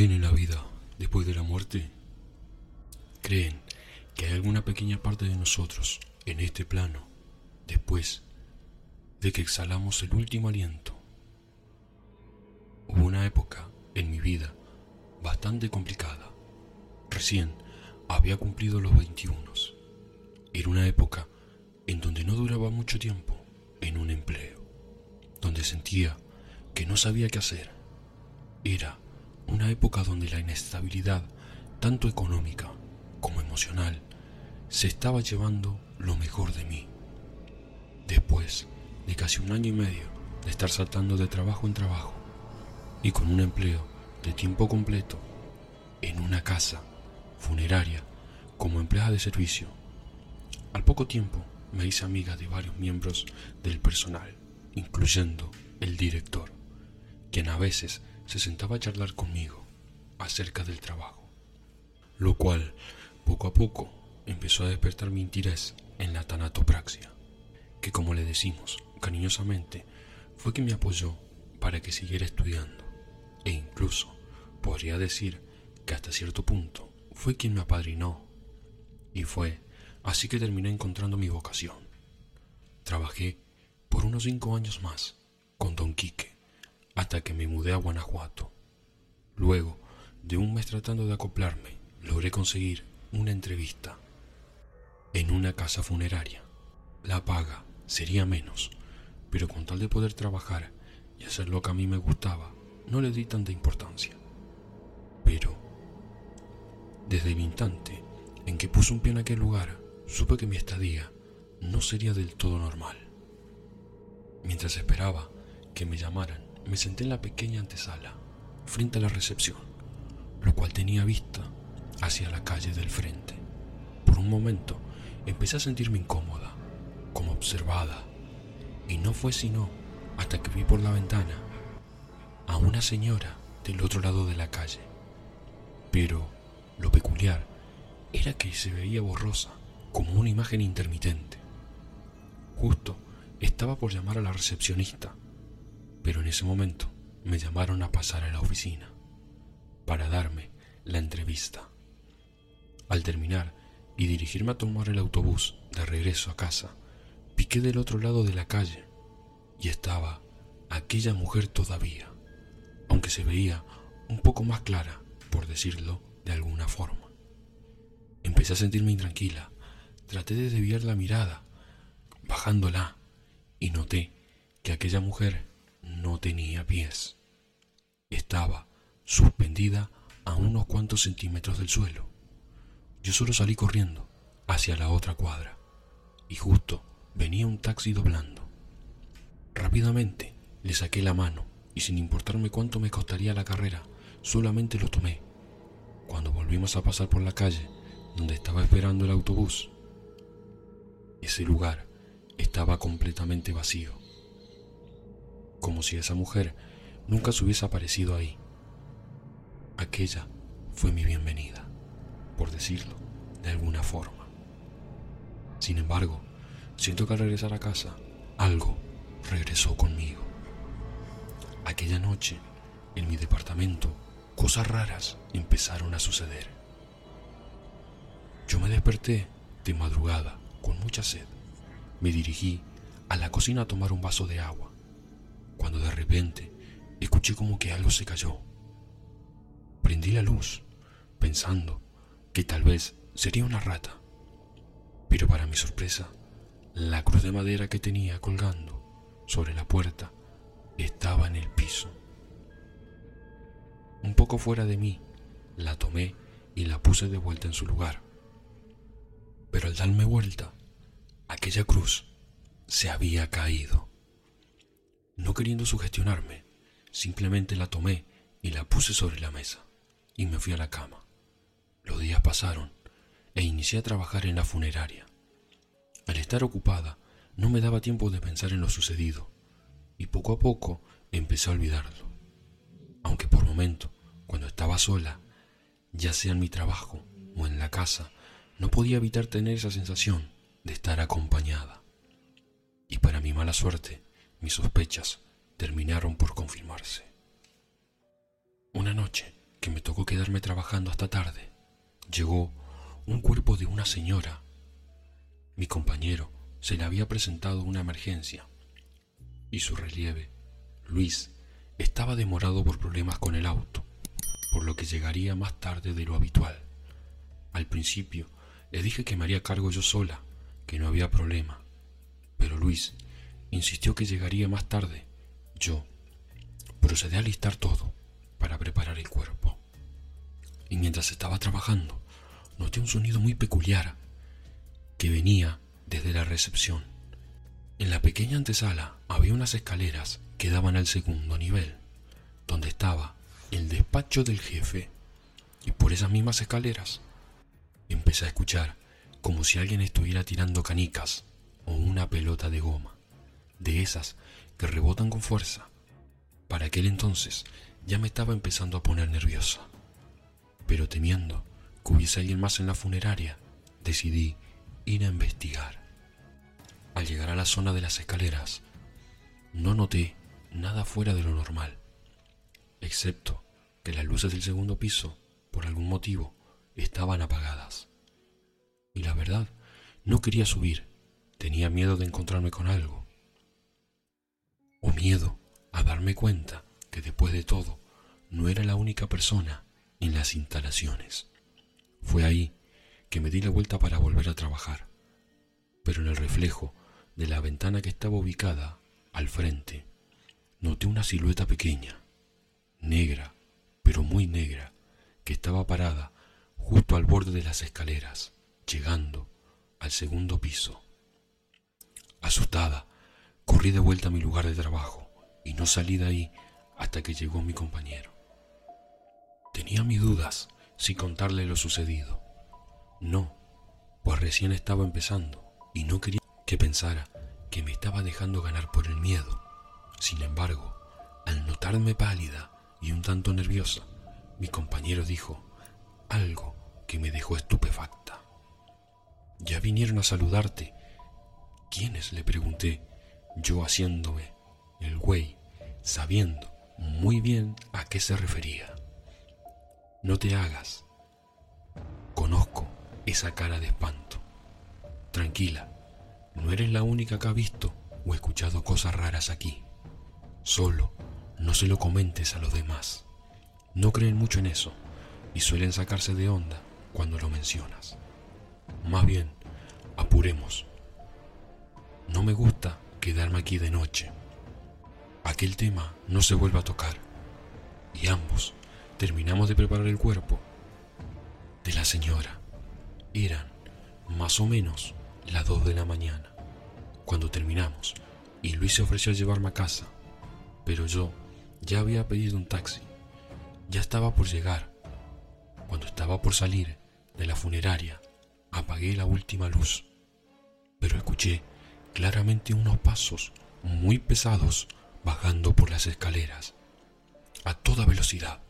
¿Creen en la vida después de la muerte? ¿Creen que hay alguna pequeña parte de nosotros en este plano después de que exhalamos el último aliento? Hubo una época en mi vida bastante complicada. Recién había cumplido los 21. Era una época en donde no duraba mucho tiempo en un empleo, donde sentía que no sabía qué hacer. Era una época donde la inestabilidad, tanto económica como emocional, se estaba llevando lo mejor de mí. Después de casi un año y medio de estar saltando de trabajo en trabajo y con un empleo de tiempo completo en una casa funeraria como empleada de servicio, al poco tiempo me hice amiga de varios miembros del personal, incluyendo el director, quien a veces se sentaba a charlar conmigo acerca del trabajo, lo cual poco a poco empezó a despertar mi interés en la tanatopraxia, que como le decimos cariñosamente, fue quien me apoyó para que siguiera estudiando, e incluso podría decir que hasta cierto punto fue quien me apadrinó, y fue así que terminé encontrando mi vocación. Trabajé por unos cinco años más con Don Quique, hasta que me mudé a Guanajuato. Luego de un mes tratando de acoplarme, logré conseguir una entrevista en una casa funeraria. La paga sería menos, pero con tal de poder trabajar y hacer lo que a mí me gustaba, no le di tanta importancia. Pero, desde el instante en que puse un pie en aquel lugar, supe que mi estadía no sería del todo normal. Mientras esperaba que me llamaran, me senté en la pequeña antesala, frente a la recepción, lo cual tenía vista hacia la calle del frente. Por un momento empecé a sentirme incómoda, como observada, y no fue sino hasta que vi por la ventana a una señora del otro lado de la calle. Pero lo peculiar era que se veía borrosa, como una imagen intermitente. Justo estaba por llamar a la recepcionista, pero en ese momento me llamaron a pasar a la oficina para darme la entrevista. Al terminar y dirigirme a tomar el autobús de regreso a casa, piqué del otro lado de la calle y estaba aquella mujer todavía, aunque se veía un poco más clara, por decirlo de alguna forma. Empecé a sentirme intranquila, traté de desviar la mirada, bajándola, y noté que aquella mujer no tenía pies. Estaba suspendida a unos cuantos centímetros del suelo. Yo solo salí corriendo hacia la otra cuadra y justo venía un taxi doblando. Rápidamente le saqué la mano y sin importarme cuánto me costaría la carrera, solamente lo tomé. Cuando volvimos a pasar por la calle donde estaba esperando el autobús, ese lugar estaba completamente vacío como si esa mujer nunca se hubiese aparecido ahí. Aquella fue mi bienvenida, por decirlo de alguna forma. Sin embargo, siento que al regresar a casa, algo regresó conmigo. Aquella noche, en mi departamento, cosas raras empezaron a suceder. Yo me desperté de madrugada con mucha sed. Me dirigí a la cocina a tomar un vaso de agua cuando de repente escuché como que algo se cayó. Prendí la luz, pensando que tal vez sería una rata, pero para mi sorpresa, la cruz de madera que tenía colgando sobre la puerta estaba en el piso. Un poco fuera de mí, la tomé y la puse de vuelta en su lugar. Pero al darme vuelta, aquella cruz se había caído. No queriendo sugestionarme, simplemente la tomé y la puse sobre la mesa y me fui a la cama. Los días pasaron e inicié a trabajar en la funeraria. Al estar ocupada, no me daba tiempo de pensar en lo sucedido y poco a poco empecé a olvidarlo. Aunque por momento, cuando estaba sola, ya sea en mi trabajo o en la casa, no podía evitar tener esa sensación de estar acompañada. Y para mi mala suerte, mis sospechas terminaron por confirmarse. Una noche, que me tocó quedarme trabajando hasta tarde, llegó un cuerpo de una señora. Mi compañero se le había presentado una emergencia y su relieve, Luis, estaba demorado por problemas con el auto, por lo que llegaría más tarde de lo habitual. Al principio le dije que me haría cargo yo sola, que no había problema, pero Luis insistió que llegaría más tarde. Yo procedí a listar todo para preparar el cuerpo. Y mientras estaba trabajando, noté un sonido muy peculiar que venía desde la recepción. En la pequeña antesala había unas escaleras que daban al segundo nivel, donde estaba el despacho del jefe. Y por esas mismas escaleras empecé a escuchar como si alguien estuviera tirando canicas o una pelota de goma, de esas que rebotan con fuerza. Para aquel entonces ya me estaba empezando a poner nerviosa, pero temiendo que hubiese alguien más en la funeraria, decidí ir a investigar. Al llegar a la zona de las escaleras, no noté nada fuera de lo normal, excepto que las luces del segundo piso, por algún motivo, estaban apagadas. Y la verdad, no quería subir, tenía miedo de encontrarme con algo. O miedo a darme cuenta que después de todo no era la única persona en las instalaciones. Fue ahí que me di la vuelta para volver a trabajar, pero en el reflejo de la ventana que estaba ubicada al frente, noté una silueta pequeña, negra, pero muy negra, que estaba parada justo al borde de las escaleras, llegando al segundo piso. Asustada, corrí de vuelta a mi lugar de trabajo y no salí de ahí hasta que llegó mi compañero. Tenía mis dudas si contarle lo sucedido. No, pues recién estaba empezando y no quería que pensara que me estaba dejando ganar por el miedo. Sin embargo, al notarme pálida y un tanto nerviosa, mi compañero dijo algo que me dejó estupefacta. Ya vinieron a saludarte. ¿Quiénes? le pregunté, yo haciéndome el güey, sabiendo muy bien a qué se refería. No te hagas. Conozco esa cara de espanto. Tranquila, no eres la única que ha visto o escuchado cosas raras aquí. Solo no se lo comentes a los demás. No creen mucho en eso y suelen sacarse de onda cuando lo mencionas. Más bien, apuremos. No me gusta quedarme aquí de noche. Aquel tema no se vuelve a tocar y ambos terminamos de preparar el cuerpo de la señora. Eran más o menos las dos de la mañana cuando terminamos y Luis se ofreció a llevarme a casa, pero yo ya había pedido un taxi. Ya estaba por llegar. Cuando estaba por salir de la funeraria, apagué la última luz, pero escuché claramente unos pasos muy pesados bajando por las escaleras, a toda velocidad,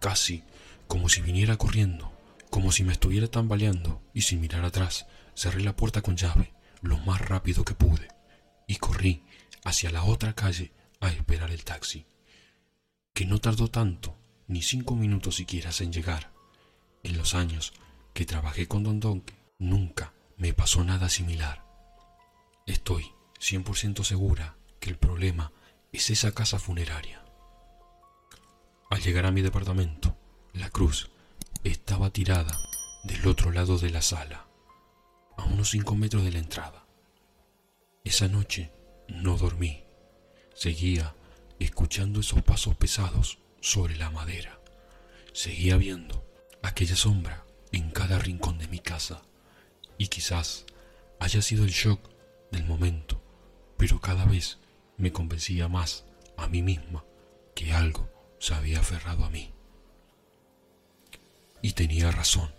casi como si viniera corriendo, como si me estuviera tambaleando, y sin mirar atrás, cerré la puerta con llave lo más rápido que pude y corrí hacia la otra calle a esperar el taxi que no tardó tanto, ni cinco minutos siquiera en llegar. En los años que trabajé con Don Donke, nunca me pasó nada similar. Estoy 100% segura que el problema es esa casa funeraria. Al llegar a mi departamento, la cruz estaba tirada del otro lado de la sala, a unos cinco metros de la entrada. Esa noche no dormí. Seguía escuchando esos pasos pesados sobre la madera. Seguía viendo aquella sombra en cada rincón de mi casa y quizás haya sido el shock del momento, pero cada vez me convencía más a mí misma que algo se había aferrado a mí. Y tenía razón.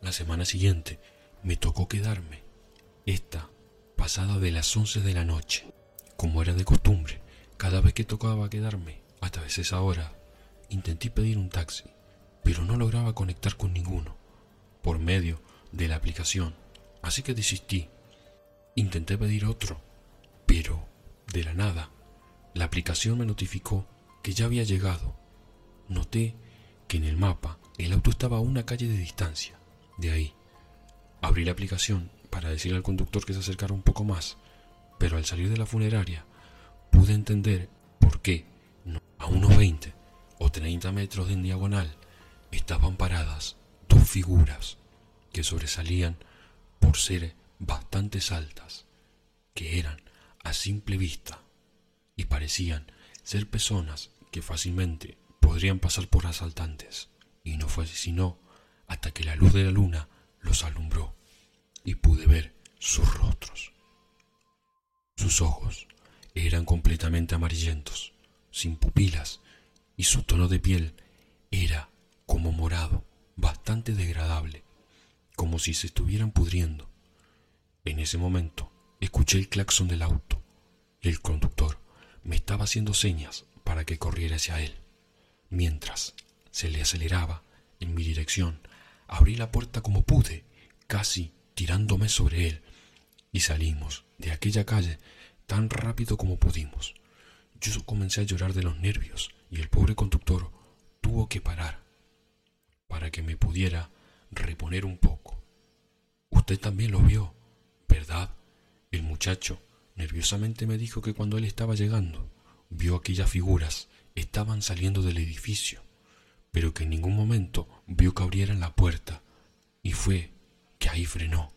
La semana siguiente me tocó quedarme, esta pasada de las once de la noche, como era de costumbre. Cada vez que tocaba quedarme, hasta veces ahora, intenté pedir un taxi, pero no lograba conectar con ninguno, por medio de la aplicación, así que desistí. Intenté pedir otro, pero, de la nada, la aplicación me notificó que ya había llegado. Noté que en el mapa el auto estaba a una calle de distancia. De ahí, abrí la aplicación para decirle al conductor que se acercara un poco más, pero al salir de la funeraria pude entender por qué a unos 20 o 30 metros en diagonal estaban paradas dos figuras que sobresalían por ser bastante altas, que eran a simple vista y parecían ser personas que fácilmente podrían pasar por asaltantes, y no fue sino hasta que la luz de la luna los alumbró y pude ver sus rostros. Sus ojos eran completamente amarillentos, sin pupilas, y su tono de piel era como morado, bastante degradable, como si se estuvieran pudriendo. En ese momento escuché el claxon del auto y el conductor me estaba haciendo señas para que corriera hacia él. Mientras se le aceleraba en mi dirección, abrí la puerta como pude, casi tirándome sobre él, y salimos de aquella calle tan rápido como pudimos. Yo comencé a llorar de los nervios y el pobre conductor tuvo que parar para que me pudiera reponer un poco. Usted también lo vio, ¿verdad? El muchacho nerviosamente me dijo que cuando él estaba llegando, vio aquellas figuras estaban saliendo del edificio, pero que en ningún momento vio que abrieran la puerta, y fue que ahí frenó.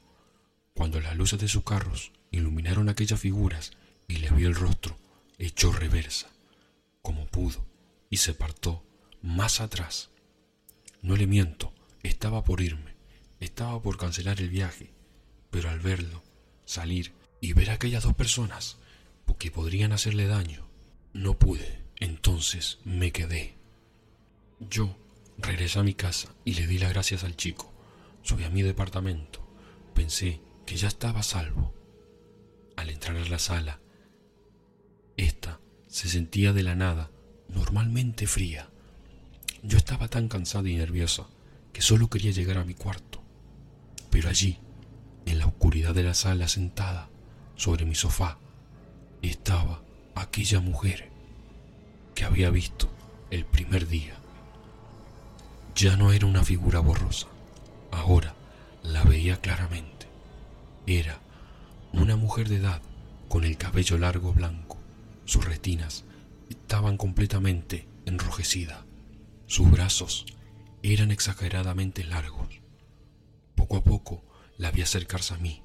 Cuando las luces de sus carros iluminaron aquellas figuras y le vio el rostro, echó reversa, como pudo, y se apartó más atrás. No le miento, estaba por irme, estaba por cancelar el viaje, pero al verlo salir y ver a aquellas dos personas que podrían hacerle daño, no pude. Entonces me quedé. Yo regresé a mi casa y le di las gracias al chico. Subí a mi departamento. Pensé que ya estaba salvo. Al entrar a la sala, esta se sentía de la nada, normalmente fría. Yo estaba tan cansada y nerviosa que solo quería llegar a mi cuarto. Pero allí, en la oscuridad de la sala sentada, sobre mi sofá, estaba aquella mujer que había visto el primer día. Ya no era una figura borrosa, ahora la veía claramente. Era una mujer de edad con el cabello largo blanco. Sus retinas estaban completamente enrojecidas. Sus brazos eran exageradamente largos. Poco a poco la vi acercarse a mí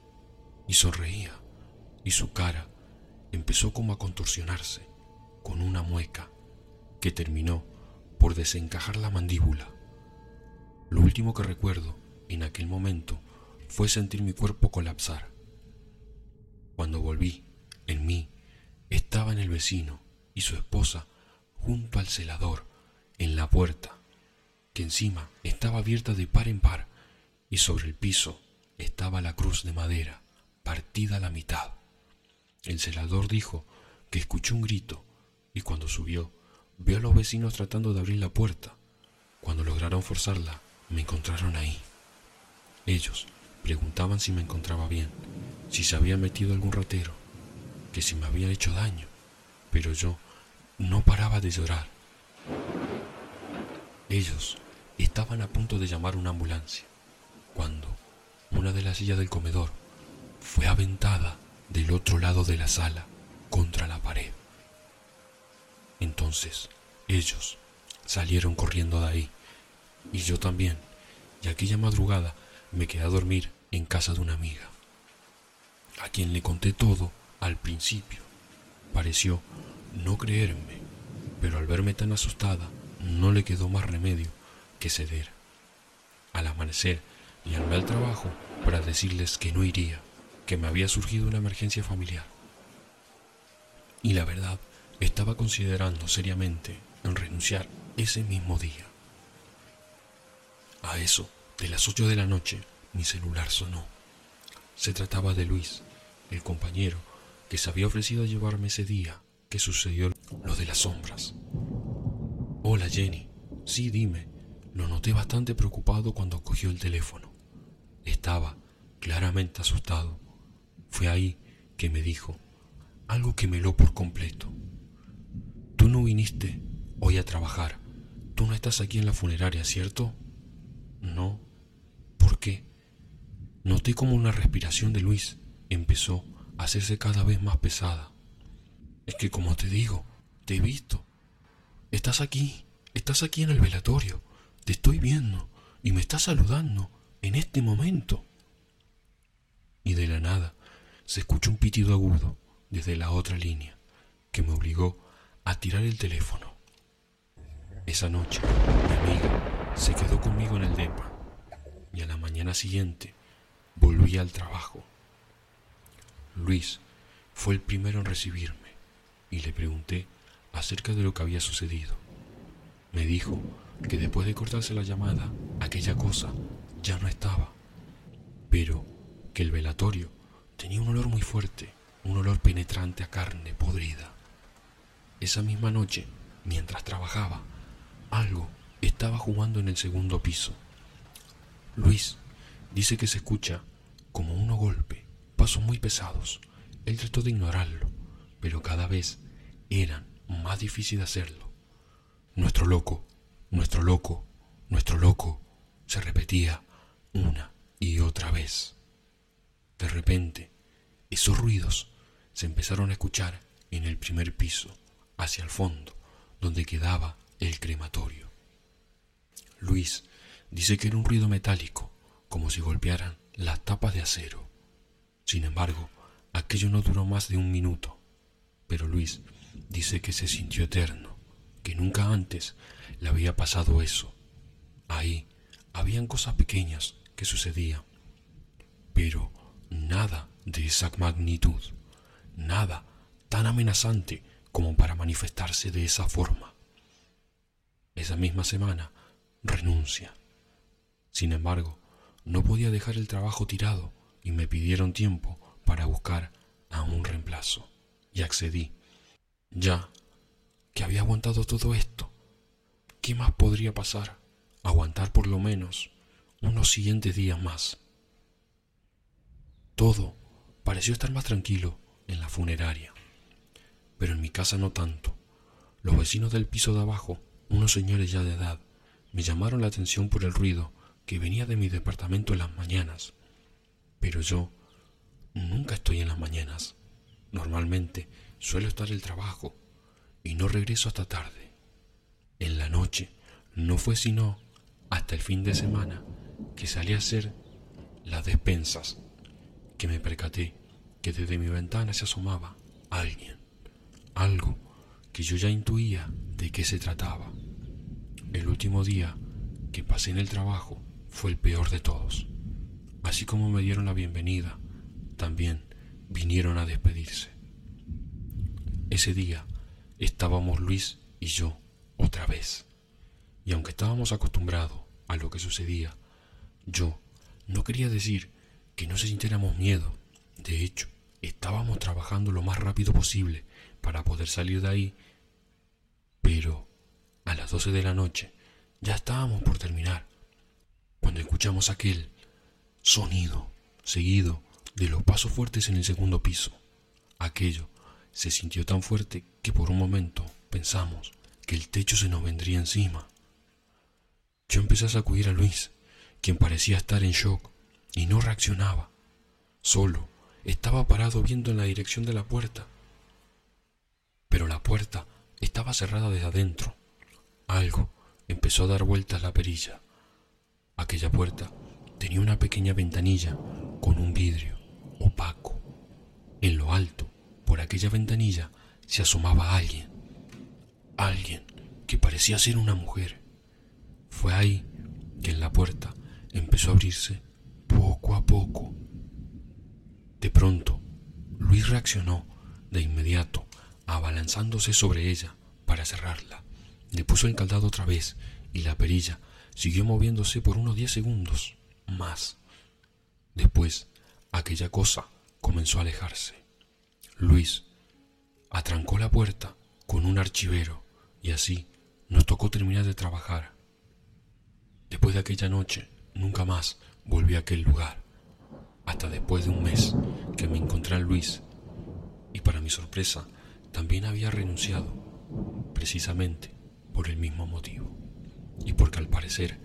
y sonreía, y su cara empezó como a contorsionarse con una mueca que terminó por desencajar la mandíbula. Lo último que recuerdo en aquel momento fue sentir mi cuerpo colapsar. Cuando volví, en mí estaba en el vecino y su esposa junto al celador, en la puerta, que encima estaba abierta de par en par y sobre el piso estaba la cruz de madera partida a la mitad. El celador dijo que escuchó un grito y cuando subió Vio a los vecinos tratando de abrir la puerta. Cuando lograron forzarla, me encontraron ahí. Ellos preguntaban si me encontraba bien, si se había metido algún ratero, que si me había hecho daño, pero yo no paraba de llorar. Ellos estaban a punto de llamar una ambulancia, una de las sillas del comedor fue aventada del otro lado de la sala contra la pared. Entonces ellos salieron corriendo de ahí, y yo también, y aquella madrugada me quedé a dormir en casa de una amiga, a quien le conté todo al principio. Pareció no creerme, pero al verme tan asustada, no le quedó más remedio que ceder. Al amanecer, llamé al trabajo para decirles que no iría, que me había surgido una emergencia familiar. Y la verdad estaba considerando seriamente en renunciar ese mismo día. A eso de las ocho de la noche mi celular sonó. Se trataba de Luis, el compañero que se había ofrecido a llevarme ese día que sucedió lo de las sombras. Hola Jenny, sí dime, lo noté bastante preocupado cuando cogió el teléfono. Estaba claramente asustado. Fue ahí que me dijo algo que me lo por completo. Tú no viniste hoy a trabajar. Tú no estás aquí en la funeraria, ¿cierto? No. ¿Por qué? Noté como una respiración de Luis empezó a hacerse cada vez más pesada. Es que como te digo, te he visto. Estás aquí, estás aquí en el velatorio. Te estoy viendo y me estás saludando en este momento. Y de la nada se escuchó un pitido agudo desde la otra línea que me obligó a tirar el teléfono. Esa noche, mi amiga se quedó conmigo en el DEPA y a la mañana siguiente volví al trabajo. Luis fue el primero en recibirme y le pregunté acerca de lo que había sucedido. Me dijo que después de cortarse la llamada, aquella cosa ya no estaba, pero que el velatorio tenía un olor muy fuerte, un olor penetrante a carne podrida. Esa misma noche, mientras trabajaba, algo estaba jugando en el segundo piso. Luis dice que se escucha como uno golpe, pasos muy pesados. Él trató de ignorarlo, pero cada vez eran más difíciles de hacerlo. Nuestro loco, nuestro loco, nuestro loco, se repetía una y otra vez. De repente, esos ruidos se empezaron a escuchar en el primer piso, hacia el fondo, donde quedaba el crematorio. Luis dice que era un ruido metálico, como si golpearan las tapas de acero. Sin embargo, aquello no duró más de un minuto, pero Luis dice que se sintió eterno, que nunca antes le había pasado eso. Ahí habían cosas pequeñas que sucedían, pero nada de esa magnitud, nada tan amenazante como para manifestarse de esa forma. Esa misma semana renuncia. Sin embargo, no podía dejar el trabajo tirado y me pidieron tiempo para buscar a un reemplazo. Y accedí. Ya que había aguantado todo esto, ¿qué más podría pasar? Aguantar por lo menos unos siguientes días más. Todo pareció estar más tranquilo en la funeraria, pero en mi casa no tanto. Los vecinos del piso de abajo, unos señores ya de edad, me llamaron la atención por el ruido que venía de mi departamento en las mañanas. Pero yo nunca estoy en las mañanas. Normalmente suelo estar en el trabajo y no regreso hasta tarde. En la noche no fue sino hasta el fin de semana que salí a hacer las despensas que me percaté que desde mi ventana se asomaba alguien, algo que yo ya intuía de qué se trataba. El último día que pasé en el trabajo fue el peor de todos. Así como me dieron la bienvenida, también vinieron a despedirse. Ese día estábamos Luis y yo otra vez. Y aunque estábamos acostumbrados a lo que sucedía, yo no quería decir que no se sintiéramos miedo. De hecho, estábamos trabajando lo más rápido posible para poder salir de ahí. Pero a las doce de la noche ya estábamos por terminar cuando escuchamos aquel sonido seguido de los pasos fuertes en el segundo piso. Aquello se sintió tan fuerte que por un momento pensamos que el techo se nos vendría encima. Yo empecé a sacudir a Luis, quien parecía estar en shock y no reaccionaba. Solo estaba parado viendo en la dirección de la puerta. Pero la puerta estaba cerrada desde adentro. Algo empezó a dar vueltas la perilla. Aquella puerta tenía una pequeña ventanilla con un vidrio opaco. En lo alto, por aquella ventanilla, se asomaba alguien. Alguien que parecía ser una mujer. Fue ahí que en la puerta empezó a abrirse poco a poco. De pronto, Luis reaccionó de inmediato, abalanzándose sobre ella para cerrarla. Le puso el caldado otra vez y la perilla Siguió moviéndose por unos diez segundos más. Después, aquella cosa comenzó a alejarse. Luis atrancó la puerta con un archivero y así nos tocó terminar de trabajar. Después de aquella noche, nunca más volví a aquel lugar, hasta después de un mes que me encontré a Luis y para mi sorpresa también había renunciado, precisamente por el mismo motivo. parecer,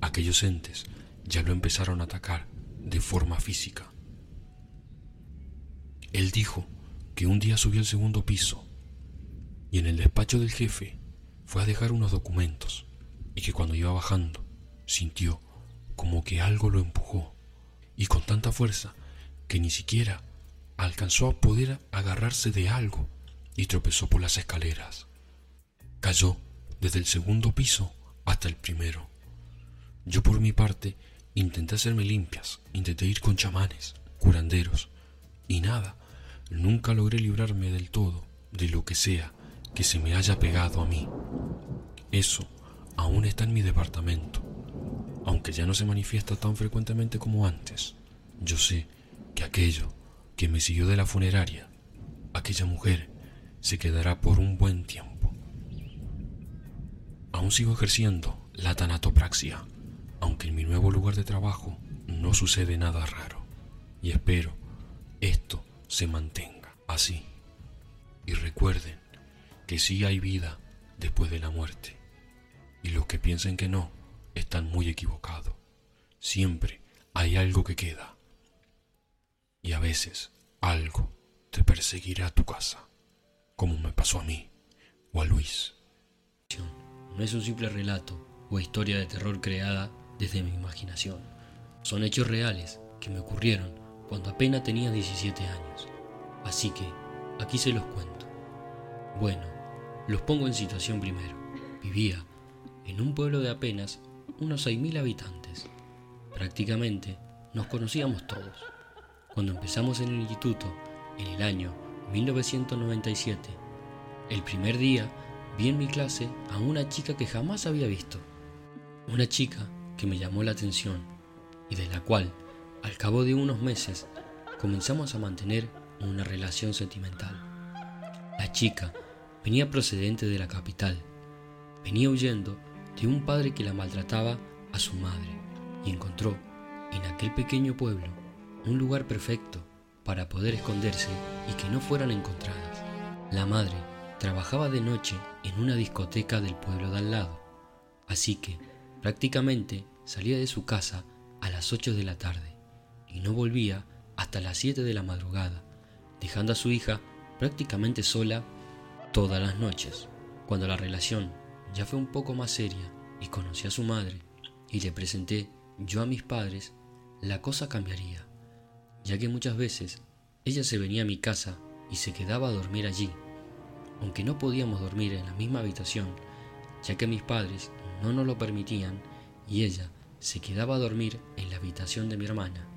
aquellos entes ya lo empezaron a atacar de forma física. Él dijo que un día subió al segundo piso y en el despacho del jefe fue a dejar unos documentos y que cuando iba bajando sintió como que algo lo empujó y con tanta fuerza que ni siquiera alcanzó a poder agarrarse de algo y tropezó por las escaleras. Cayó desde el segundo piso hasta el primero. Yo por mi parte intenté hacerme limpias, intenté ir con chamanes, curanderos, y nada, nunca logré librarme del todo de lo que sea que se me haya pegado a mí. Eso aún está en mi departamento, aunque ya no se manifiesta tan frecuentemente como antes. Yo sé que aquello que me siguió de la funeraria, aquella mujer, se quedará por un buen tiempo. Aún sigo ejerciendo la tanatopraxia, aunque en mi nuevo lugar de trabajo no sucede nada raro, y espero esto se mantenga así. Y recuerden que sí hay vida después de la muerte, y los que piensen que no están muy equivocados. Siempre hay algo que queda, y a veces algo te perseguirá a tu casa como me pasó a mí o a Luis. No es un simple relato o historia de terror creada desde mi imaginación. Son hechos reales que me ocurrieron cuando apenas tenía 17 años. Así que aquí se los cuento. Bueno, los pongo en situación primero. Vivía en un pueblo de apenas unos 6.000 habitantes. Prácticamente nos conocíamos todos. Cuando empezamos en el instituto, en el año 1997. El primer día vi en mi clase a una chica que jamás había visto. Una chica que me llamó la atención y de la cual, al cabo de unos meses, comenzamos a mantener una relación sentimental. La chica venía procedente de la capital. Venía huyendo de un padre que la maltrataba a su madre y encontró en aquel pequeño pueblo un lugar perfecto para poder esconderse y que no fueran encontradas. La madre trabajaba de noche en una discoteca del pueblo de al lado, así que prácticamente salía de su casa a las 8 de la tarde y no volvía hasta las 7 de la madrugada, dejando a su hija prácticamente sola todas las noches. Cuando la relación ya fue un poco más seria y conocí a su madre y le presenté yo a mis padres, la cosa cambiaría ya que muchas veces ella se venía a mi casa y se quedaba a dormir allí, aunque no podíamos dormir en la misma habitación, ya que mis padres no nos lo permitían y ella se quedaba a dormir en la habitación de mi hermana.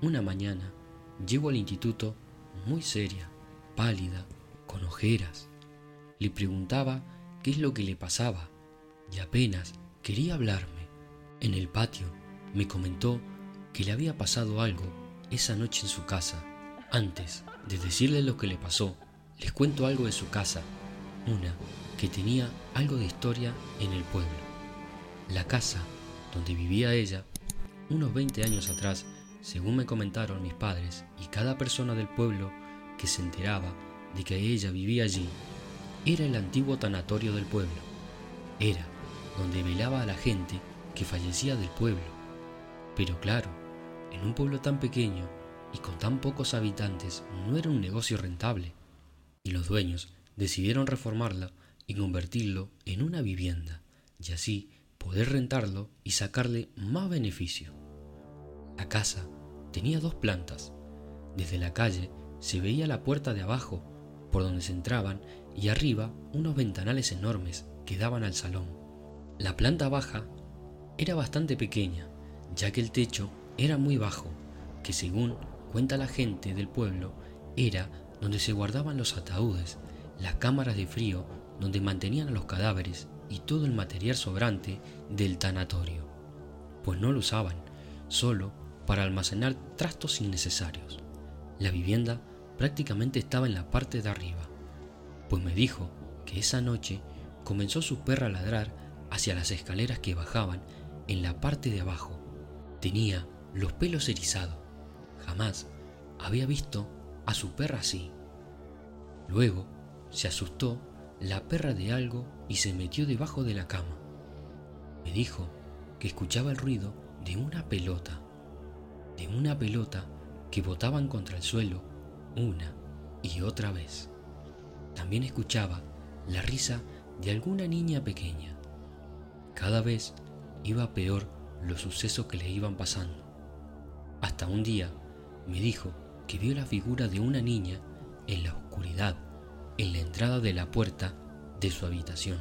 Una mañana llego al instituto muy seria, pálida, con ojeras. Le preguntaba qué es lo que le pasaba y apenas quería hablarme. En el patio me comentó que le había pasado algo esa noche en su casa. Antes de decirle lo que le pasó, les cuento algo de su casa, una que tenía algo de historia en el pueblo. La casa donde vivía ella, unos 20 años atrás, según me comentaron mis padres y cada persona del pueblo que se enteraba de que ella vivía allí, era el antiguo tanatorio del pueblo. Era donde velaba a la gente que fallecía del pueblo. Pero claro, en un pueblo tan pequeño y con tan pocos habitantes no era un negocio rentable, y los dueños decidieron reformarla y convertirlo en una vivienda, y así poder rentarlo y sacarle más beneficio. La casa tenía dos plantas. Desde la calle se veía la puerta de abajo, por donde se entraban, y arriba unos ventanales enormes que daban al salón. La planta baja era bastante pequeña, ya que el techo era muy bajo, que según cuenta la gente del pueblo, era donde se guardaban los ataúdes, las cámaras de frío donde mantenían a los cadáveres y todo el material sobrante del tanatorio, pues no lo usaban, solo para almacenar trastos innecesarios. La vivienda prácticamente estaba en la parte de arriba, pues me dijo que esa noche comenzó su perra a ladrar hacia las escaleras que bajaban en la parte de abajo. Tenía los pelos erizados. Jamás había visto a su perra así. Luego se asustó la perra de algo y se metió debajo de la cama. Me dijo que escuchaba el ruido de una pelota, de una pelota que botaban contra el suelo una y otra vez. También escuchaba la risa de alguna niña pequeña. Cada vez iba peor los sucesos que le iban pasando. Hasta un día me dijo que vio la figura de una niña en la oscuridad, en la entrada de la puerta de su habitación.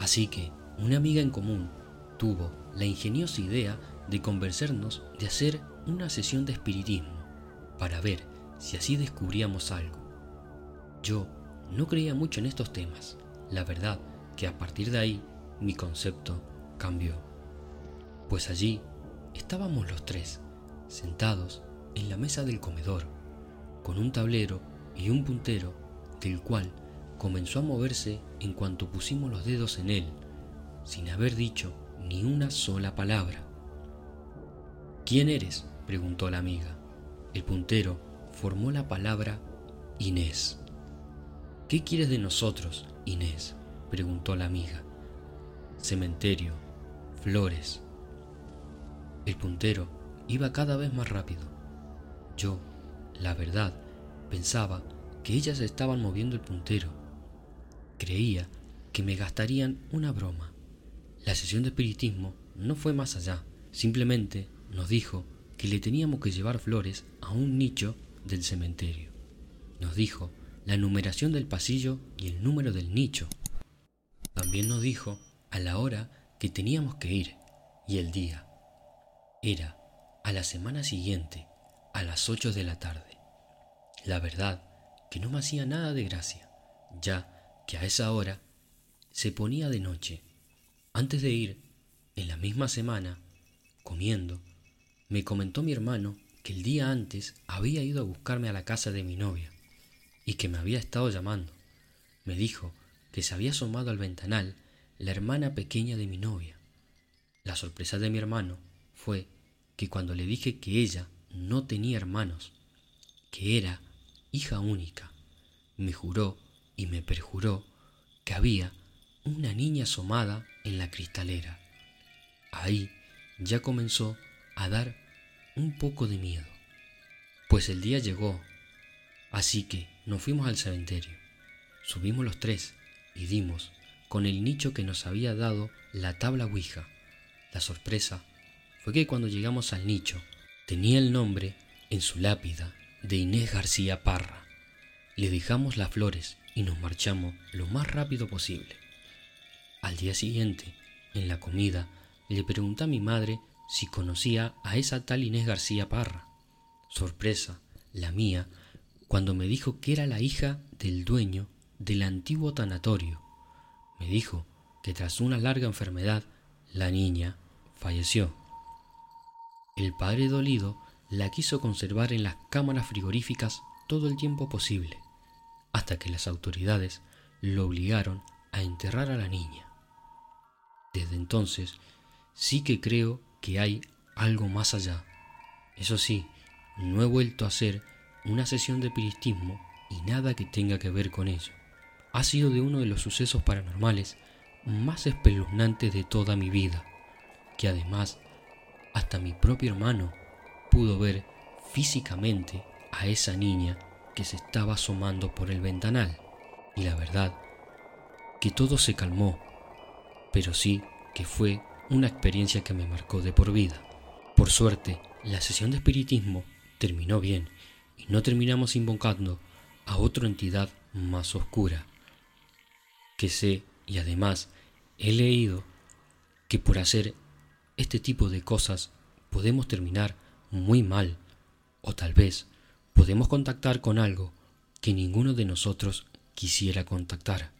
Así que una amiga en común tuvo la ingeniosa idea de convencernos de hacer una sesión de espiritismo para ver si así descubríamos algo. Yo no creía mucho en estos temas. La verdad que a partir de ahí mi concepto cambió. Pues allí estábamos los tres, sentados en la mesa del comedor, con un tablero y un puntero del cual comenzó a moverse en cuanto pusimos los dedos en él, sin haber dicho ni una sola palabra. ¿Quién eres? preguntó la amiga. El puntero formó la palabra Inés. ¿Qué quieres de nosotros, Inés? preguntó la amiga. Cementerio, flores. El puntero iba cada vez más rápido. Yo, la verdad, pensaba que ellas estaban moviendo el puntero. Creía que me gastarían una broma. La sesión de espiritismo no fue más allá, simplemente nos dijo que le teníamos que llevar flores a un nicho del cementerio. Nos dijo la numeración del pasillo y el número del nicho. También nos dijo a la hora que teníamos que ir y el día. Era a la semana siguiente, a las 8 de la tarde. La verdad que no me hacía nada de gracia, ya que a esa hora se ponía de noche. Antes de ir, en la misma semana, comiendo, me comentó mi hermano que el día antes había ido a buscarme a la casa de mi novia y que me había estado llamando. Me dijo que se había asomado al ventanal la hermana pequeña de mi novia. La sorpresa de mi hermano fue que cuando le dije que ella no tenía hermanos, que era hija única, me juró y me perjuró que había una niña asomada en la cristalera. Ahí ya comenzó a dar un poco de miedo, pues el día llegó, así que nos fuimos al cementerio, subimos los tres y dimos con el nicho que nos había dado la tabla Ouija. La sorpresa fue que cuando llegamos al nicho tenía el nombre en su lápida de Inés García Parra. Le dejamos las flores y nos marchamos lo más rápido posible. Al día siguiente, en la comida, le pregunté a mi madre si conocía a esa tal Inés García Parra. Sorpresa, la mía, cuando me dijo que era la hija del dueño del antiguo tanatorio. Me dijo que tras una larga enfermedad, la niña falleció. El padre dolido la quiso conservar en las cámaras frigoríficas todo el tiempo posible, hasta que las autoridades lo obligaron a enterrar a la niña. Desde entonces sí que creo que hay algo más allá. Eso sí, no he vuelto a hacer una sesión de piristismo y nada que tenga que ver con ello. Ha sido de uno de los sucesos paranormales más espeluznantes de toda mi vida, que además hasta mi propio hermano pudo ver físicamente a esa niña que se estaba asomando por el ventanal. Y la verdad, que todo se calmó, pero sí que fue una experiencia que me marcó de por vida. Por suerte, la sesión de espiritismo terminó bien y no terminamos invocando a otra entidad más oscura. Que sé y además he leído que por hacer este tipo de cosas podemos terminar muy mal o tal vez podemos contactar con algo que ninguno de nosotros quisiera contactar.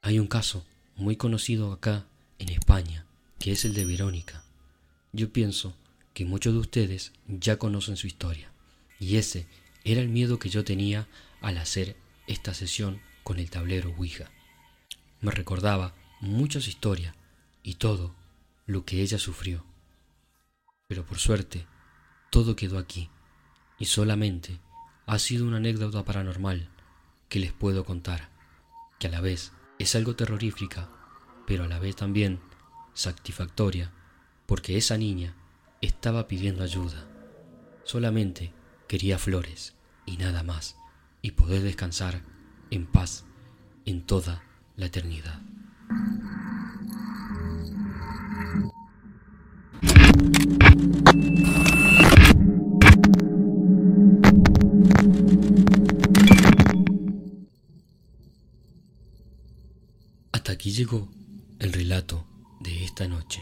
Hay un caso muy conocido acá en España que es el de Verónica. Yo pienso que muchos de ustedes ya conocen su historia. Y ese era el miedo que yo tenía al hacer esta sesión con el tablero Ouija. Me recordaba muchas historias y todo lo que ella sufrió. Pero por suerte, todo quedó aquí y solamente ha sido una anécdota paranormal que les puedo contar, que a la vez es algo terrorífica, pero a la vez también satisfactoria porque esa niña estaba pidiendo ayuda. Solamente quería flores y nada más y poder descansar en paz en toda la eternidad. Hasta aquí llegó el relato de esta noche.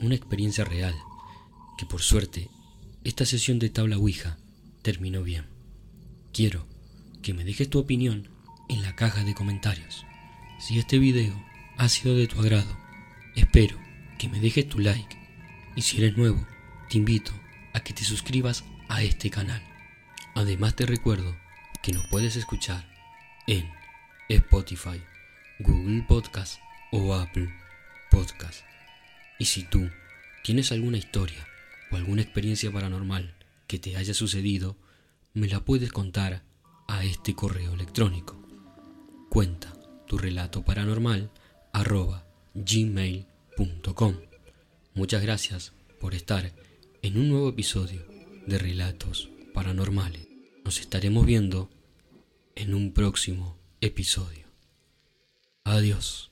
Una experiencia real que por suerte esta sesión de tabla Ouija terminó bien. Quiero que me dejes tu opinión en la caja de comentarios. Si este video ha sido de tu agrado, espero que me dejes tu like y si eres nuevo, te invito a que te suscribas a este canal. Además te recuerdo que nos puedes escuchar en Spotify, Google Podcast o Apple Podcast. Y si tú tienes alguna historia o alguna experiencia paranormal que te haya sucedido, me la puedes contar a este correo electrónico. Cuenta tu relato paranormal arroba gmail.com. Muchas gracias por estar en un nuevo episodio de Relatos Paranormales. Nos estaremos viendo en un próximo episodio. Adiós.